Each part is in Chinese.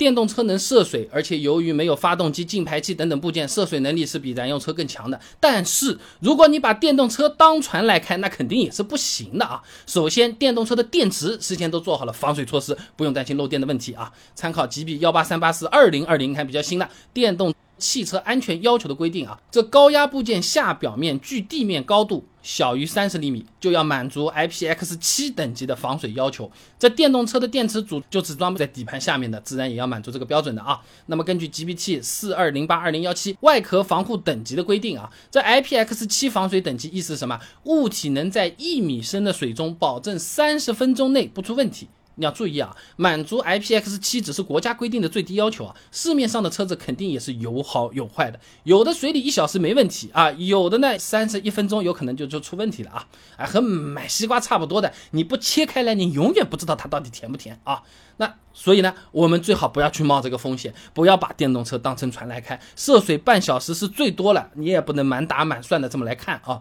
电动车能涉水，而且由于没有发动机、进排气等等部件，涉水能力是比燃油车更强的。但是如果你把电动车当船来开，那肯定也是不行的啊。首先，电动车的电池事先都做好了防水措施，不用担心漏电的问题啊。参考 GB 幺八三八四二零二零，看比较新的电动。汽车安全要求的规定啊，这高压部件下表面距地面高度小于三十厘米，就要满足 IPX 七等级的防水要求。这电动车的电池组就只装在底盘下面的，自然也要满足这个标准的啊。那么根据 GB/T 四二零八二零幺七外壳防护等级的规定啊，这 IPX 七防水等级意思是什么？物体能在一米深的水中保证三十分钟内不出问题。你要注意啊，满足 IPX 七只是国家规定的最低要求啊，市面上的车子肯定也是有好有坏的，有的水里一小时没问题啊，有的呢三十一分钟有可能就就出问题了啊，啊和买西瓜差不多的，你不切开来，你永远不知道它到底甜不甜啊。那所以呢，我们最好不要去冒这个风险，不要把电动车当成船来开，涉水半小时是最多了，你也不能满打满算的这么来看啊，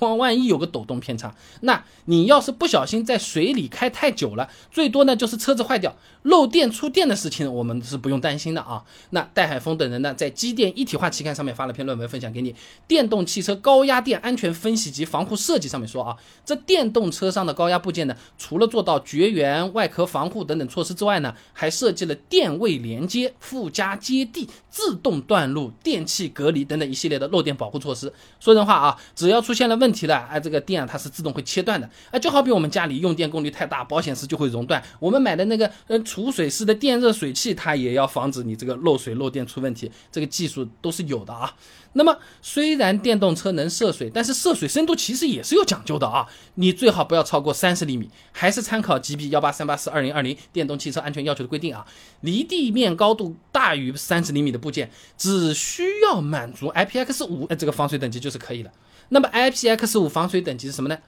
万万一有个抖动偏差，那你要是不小心在水里开太久了，最最多呢就是车子坏掉、漏电、触电的事情，我们是不用担心的啊。那戴海峰等人呢，在机电一体化期刊上面发了篇论文，分享给你，《电动汽车高压电安全分析及防护设计》上面说啊，这电动车上的高压部件呢，除了做到绝缘、外壳防护等等措施。之外呢，还设计了电位连接、附加接地、自动断路、电器隔离等等一系列的漏电保护措施。说人话啊，只要出现了问题了，哎，这个电啊它是自动会切断的。哎，就好比我们家里用电功率太大，保险丝就会熔断。我们买的那个呃储水式的电热水器，它也要防止你这个漏水漏电出问题。这个技术都是有的啊。那么虽然电动车能涉水，但是涉水深度其实也是有讲究的啊。你最好不要超过三十厘米，还是参考 GB 幺八三八四二零二零电动汽车安全要求的规定啊。离地面高度大于三十厘米的部件，只需要满足 IPX 五这个防水等级就是可以了。那么 IPX 五防水等级是什么呢？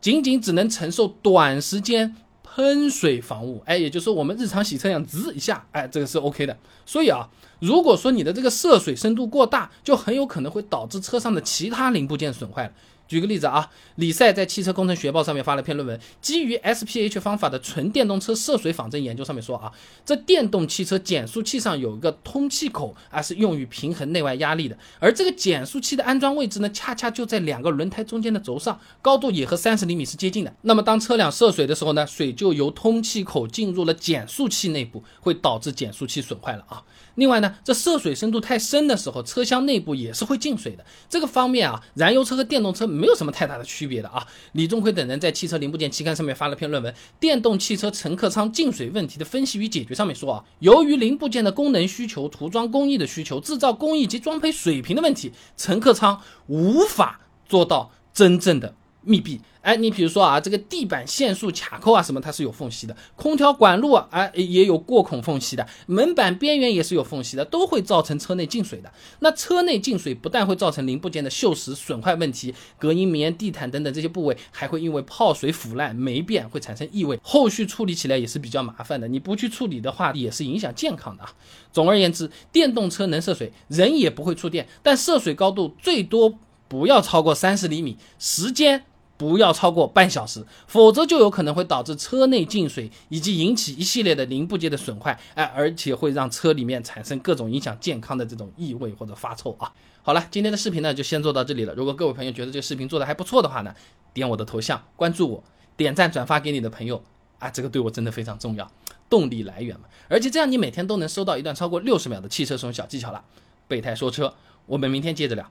仅仅只能承受短时间。喷水防雾，哎，也就是说我们日常洗车一样，滋一下，哎，这个是 OK 的。所以啊，如果说你的这个涉水深度过大，就很有可能会导致车上的其他零部件损坏了。举个例子啊，李赛在《汽车工程学报》上面发了篇论文，基于 SPH 方法的纯电动车涉水仿真研究，上面说啊，这电动汽车减速器上有一个通气口啊，是用于平衡内外压力的，而这个减速器的安装位置呢，恰恰就在两个轮胎中间的轴上，高度也和三十厘米是接近的。那么当车辆涉水的时候呢，水就由通气口进入了减速器内部，会导致减速器损坏了啊。另外呢，这涉水深度太深的时候，车厢内部也是会进水的。这个方面啊，燃油车和电动车没有什么太大的区别的啊。李宗奎等人在《汽车零部件期刊》上面发了篇论文，《电动汽车乘客舱进水问题的分析与解决》上面说啊，由于零部件的功能需求、涂装工艺的需求、制造工艺及装配水平的问题，乘客舱无法做到真正的。密闭，哎，你比如说啊，这个地板线束卡扣啊，什么它是有缝隙的；空调管路啊，哎，也有过孔缝隙的；门板边缘也是有缝隙的，都会造成车内进水的。那车内进水不但会造成零部件的锈蚀损坏问题，隔音棉、地毯等等这些部位还会因为泡水腐烂霉变，会产生异味，后续处理起来也是比较麻烦的。你不去处理的话，也是影响健康的啊。总而言之，电动车能涉水，人也不会触电，但涉水高度最多不要超过三十厘米，时间。不要超过半小时，否则就有可能会导致车内进水，以及引起一系列的零部件的损坏，哎，而且会让车里面产生各种影响健康的这种异味或者发臭啊。好了，今天的视频呢就先做到这里了。如果各位朋友觉得这个视频做的还不错的话呢，点我的头像关注我，点赞转发给你的朋友啊，这个对我真的非常重要，动力来源嘛。而且这样你每天都能收到一段超过六十秒的汽车使用小技巧了。备胎说车，我们明天接着聊。